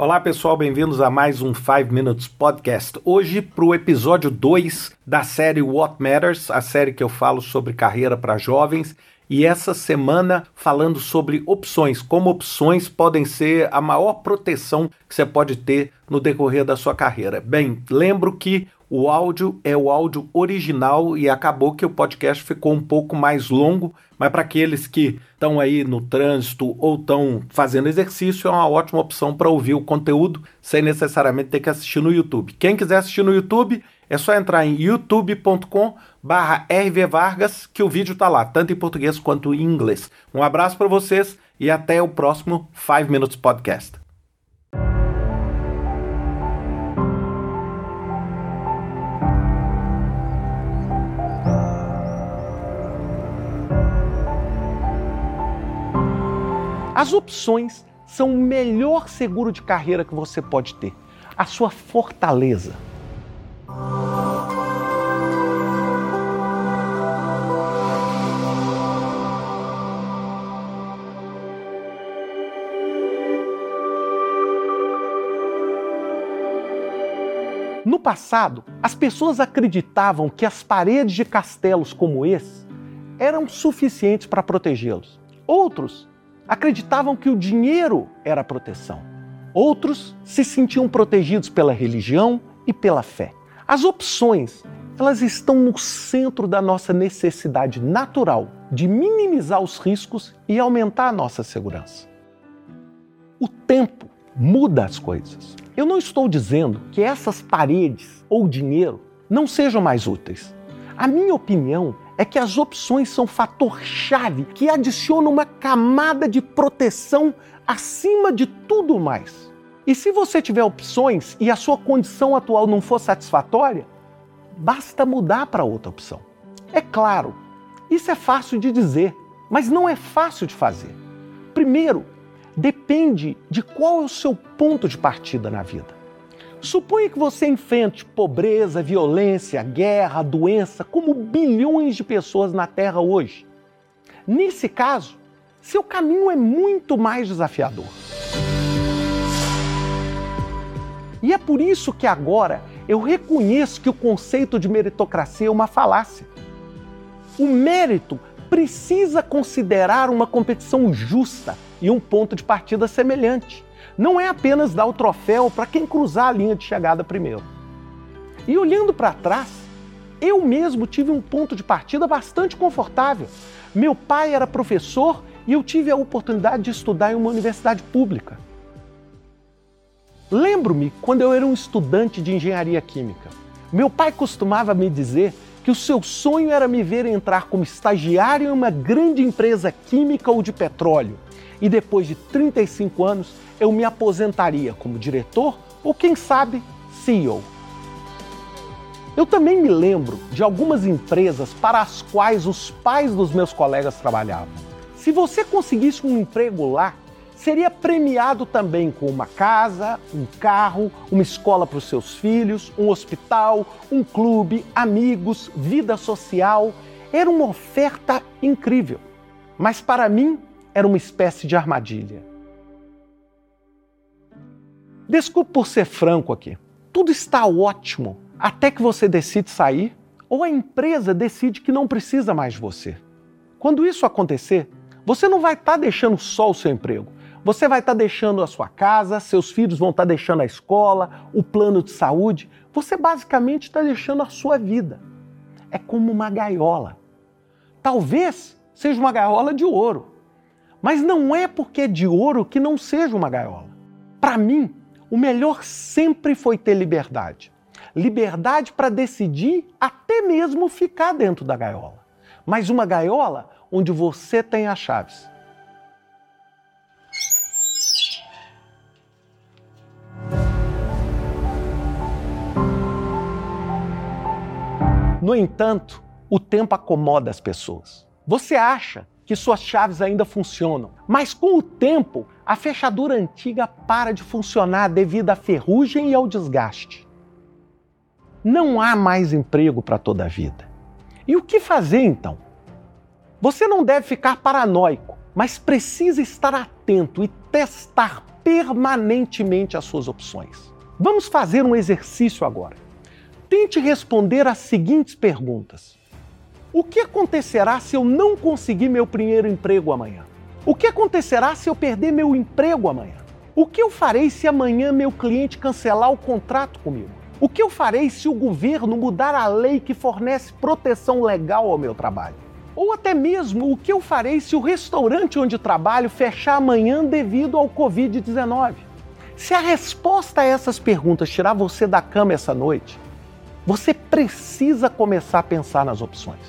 Olá pessoal, bem-vindos a mais um 5 Minutes Podcast. Hoje para o episódio 2 da série What Matters, a série que eu falo sobre carreira para jovens. E essa semana falando sobre opções, como opções podem ser a maior proteção que você pode ter no decorrer da sua carreira. Bem, lembro que o áudio é o áudio original e acabou que o podcast ficou um pouco mais longo, mas para aqueles que estão aí no trânsito ou estão fazendo exercício, é uma ótima opção para ouvir o conteúdo sem necessariamente ter que assistir no YouTube. Quem quiser assistir no YouTube, é só entrar em youtube.com barra rvvargas que o vídeo está lá, tanto em português quanto em inglês. Um abraço para vocês e até o próximo 5 Minutes Podcast. As opções são o melhor seguro de carreira que você pode ter. A sua fortaleza. No passado, as pessoas acreditavam que as paredes de castelos como esse eram suficientes para protegê-los. Outros acreditavam que o dinheiro era a proteção. Outros se sentiam protegidos pela religião e pela fé. As opções, elas estão no centro da nossa necessidade natural de minimizar os riscos e aumentar a nossa segurança. O tempo muda as coisas. Eu não estou dizendo que essas paredes ou dinheiro não sejam mais úteis. A minha opinião é que as opções são fator-chave que adiciona uma camada de proteção acima de tudo mais. E se você tiver opções e a sua condição atual não for satisfatória, basta mudar para outra opção. É claro, isso é fácil de dizer, mas não é fácil de fazer. Primeiro, depende de qual é o seu ponto de partida na vida. Suponha que você enfrente pobreza, violência, guerra, doença, como bilhões de pessoas na Terra hoje. Nesse caso, seu caminho é muito mais desafiador. E é por isso que agora eu reconheço que o conceito de meritocracia é uma falácia. O mérito precisa considerar uma competição justa e um ponto de partida semelhante não é apenas dar o troféu para quem cruzar a linha de chegada primeiro. E olhando para trás, eu mesmo tive um ponto de partida bastante confortável. Meu pai era professor e eu tive a oportunidade de estudar em uma universidade pública. Lembro-me quando eu era um estudante de engenharia química. Meu pai costumava me dizer que o seu sonho era me ver entrar como estagiário em uma grande empresa química ou de petróleo e depois de 35 anos eu me aposentaria como diretor ou, quem sabe, CEO. Eu também me lembro de algumas empresas para as quais os pais dos meus colegas trabalhavam. Se você conseguisse um emprego lá, seria premiado também com uma casa, um carro, uma escola para os seus filhos, um hospital, um clube, amigos, vida social. Era uma oferta incrível. Mas para mim, era uma espécie de armadilha. Desculpe por ser franco aqui. Tudo está ótimo até que você decide sair ou a empresa decide que não precisa mais de você. Quando isso acontecer, você não vai estar tá deixando só o seu emprego. Você vai estar tá deixando a sua casa, seus filhos vão estar tá deixando a escola, o plano de saúde. Você basicamente está deixando a sua vida. É como uma gaiola. Talvez seja uma gaiola de ouro. Mas não é porque é de ouro que não seja uma gaiola. Para mim, o melhor sempre foi ter liberdade. Liberdade para decidir até mesmo ficar dentro da gaiola. Mas uma gaiola onde você tem as chaves. No entanto, o tempo acomoda as pessoas. Você acha que suas chaves ainda funcionam. Mas com o tempo, a fechadura antiga para de funcionar devido à ferrugem e ao desgaste. Não há mais emprego para toda a vida. E o que fazer então? Você não deve ficar paranoico, mas precisa estar atento e testar permanentemente as suas opções. Vamos fazer um exercício agora. Tente responder as seguintes perguntas: O que acontecerá se eu não conseguir meu primeiro emprego amanhã? O que acontecerá se eu perder meu emprego amanhã? O que eu farei se amanhã meu cliente cancelar o contrato comigo? O que eu farei se o governo mudar a lei que fornece proteção legal ao meu trabalho? Ou até mesmo o que eu farei se o restaurante onde trabalho fechar amanhã devido ao Covid-19? Se a resposta a essas perguntas tirar você da cama essa noite, você precisa começar a pensar nas opções.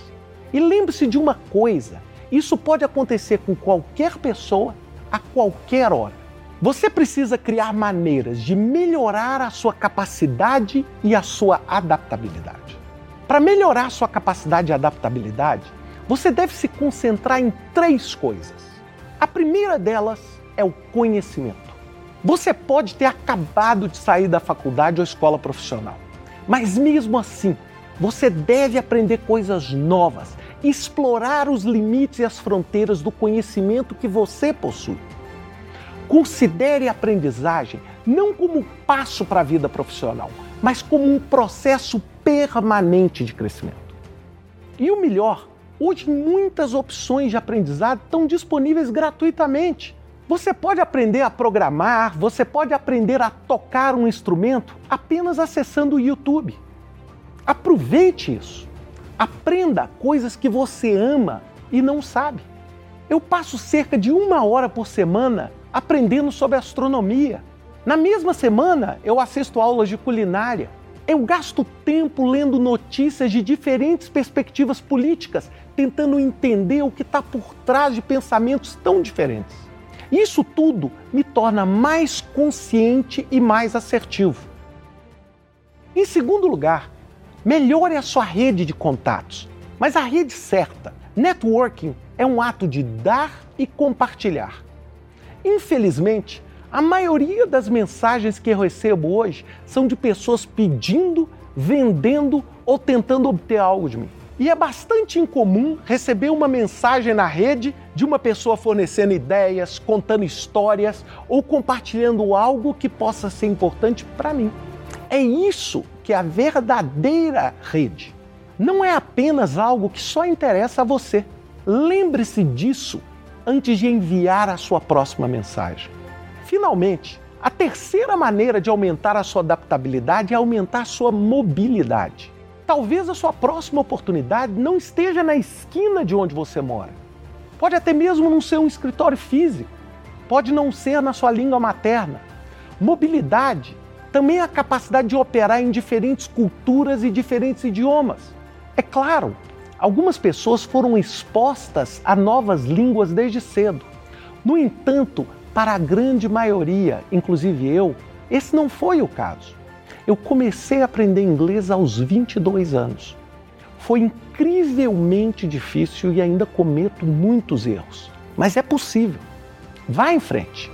E lembre-se de uma coisa: isso pode acontecer com qualquer pessoa a qualquer hora. Você precisa criar maneiras de melhorar a sua capacidade e a sua adaptabilidade. Para melhorar a sua capacidade e adaptabilidade, você deve se concentrar em três coisas. A primeira delas é o conhecimento. Você pode ter acabado de sair da faculdade ou escola profissional, mas mesmo assim, você deve aprender coisas novas, explorar os limites e as fronteiras do conhecimento que você possui. Considere a aprendizagem não como um passo para a vida profissional, mas como um processo permanente de crescimento. E o melhor, hoje muitas opções de aprendizado estão disponíveis gratuitamente. Você pode aprender a programar, você pode aprender a tocar um instrumento apenas acessando o YouTube. Aproveite isso. Aprenda coisas que você ama e não sabe. Eu passo cerca de uma hora por semana aprendendo sobre astronomia. Na mesma semana, eu assisto aulas de culinária. Eu gasto tempo lendo notícias de diferentes perspectivas políticas, tentando entender o que está por trás de pensamentos tão diferentes. Isso tudo me torna mais consciente e mais assertivo. Em segundo lugar, melhore a sua rede de contatos, mas a rede certa. Networking é um ato de dar e compartilhar. Infelizmente, a maioria das mensagens que eu recebo hoje são de pessoas pedindo, vendendo ou tentando obter algo de mim. E é bastante incomum receber uma mensagem na rede de uma pessoa fornecendo ideias, contando histórias ou compartilhando algo que possa ser importante para mim. É isso que é a verdadeira rede. Não é apenas algo que só interessa a você. Lembre-se disso antes de enviar a sua próxima mensagem. Finalmente, a terceira maneira de aumentar a sua adaptabilidade é aumentar a sua mobilidade. Talvez a sua próxima oportunidade não esteja na esquina de onde você mora. Pode até mesmo não ser um escritório físico. Pode não ser na sua língua materna. Mobilidade também é a capacidade de operar em diferentes culturas e diferentes idiomas. É claro, Algumas pessoas foram expostas a novas línguas desde cedo. No entanto, para a grande maioria, inclusive eu, esse não foi o caso. Eu comecei a aprender inglês aos 22 anos. Foi incrivelmente difícil e ainda cometo muitos erros, mas é possível. Vá em frente.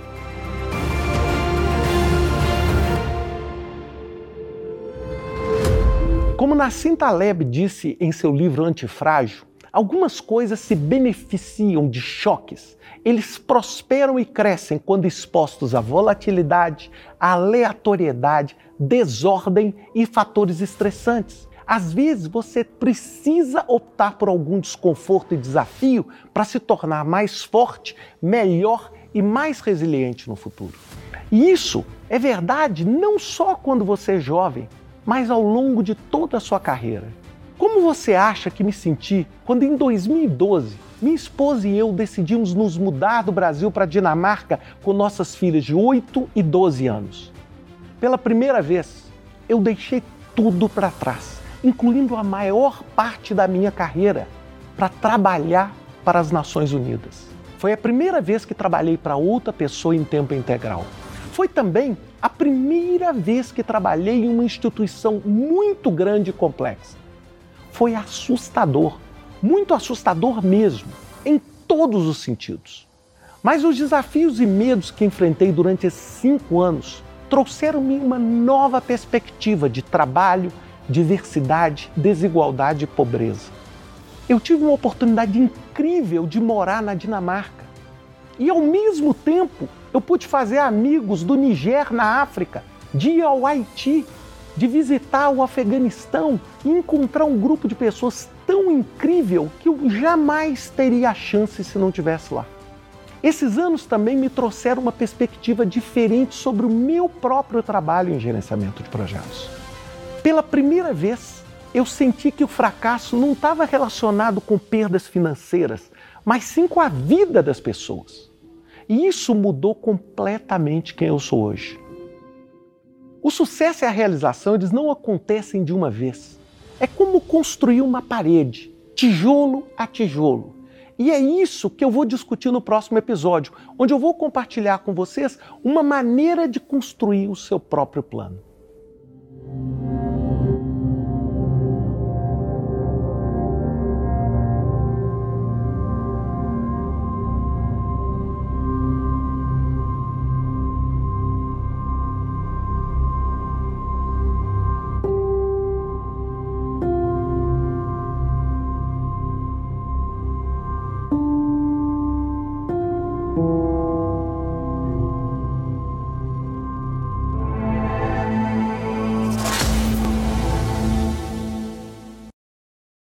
Como Nassim Taleb disse em seu livro Antifrágil, algumas coisas se beneficiam de choques. Eles prosperam e crescem quando expostos à volatilidade, à aleatoriedade, desordem e fatores estressantes. Às vezes você precisa optar por algum desconforto e desafio para se tornar mais forte, melhor e mais resiliente no futuro. E isso é verdade não só quando você é jovem, mas ao longo de toda a sua carreira. Como você acha que me senti quando em 2012 minha esposa e eu decidimos nos mudar do Brasil para a Dinamarca com nossas filhas de 8 e 12 anos? Pela primeira vez, eu deixei tudo para trás, incluindo a maior parte da minha carreira, para trabalhar para as Nações Unidas. Foi a primeira vez que trabalhei para outra pessoa em tempo integral. Foi também a primeira vez que trabalhei em uma instituição muito grande e complexa. Foi assustador, muito assustador mesmo, em todos os sentidos. Mas os desafios e medos que enfrentei durante esses cinco anos trouxeram-me uma nova perspectiva de trabalho, diversidade, desigualdade e pobreza. Eu tive uma oportunidade incrível de morar na Dinamarca E ao mesmo tempo, eu pude fazer amigos do Niger na África, de ir ao Haiti, de visitar o Afeganistão e encontrar um grupo de pessoas tão incrível que eu jamais teria a chance se não tivesse lá. Esses anos também me trouxeram uma perspectiva diferente sobre o meu próprio trabalho em gerenciamento de projetos. Pela primeira vez, eu senti que o fracasso não estava relacionado com perdas financeiras, mas sim com a vida das pessoas. E isso mudou completamente quem eu sou hoje. O sucesso e a realização eles não acontecem de uma vez. É como construir uma parede, tijolo a tijolo. E é isso que eu vou discutir no próximo episódio, onde eu vou compartilhar com vocês uma maneira de construir o seu próprio plano.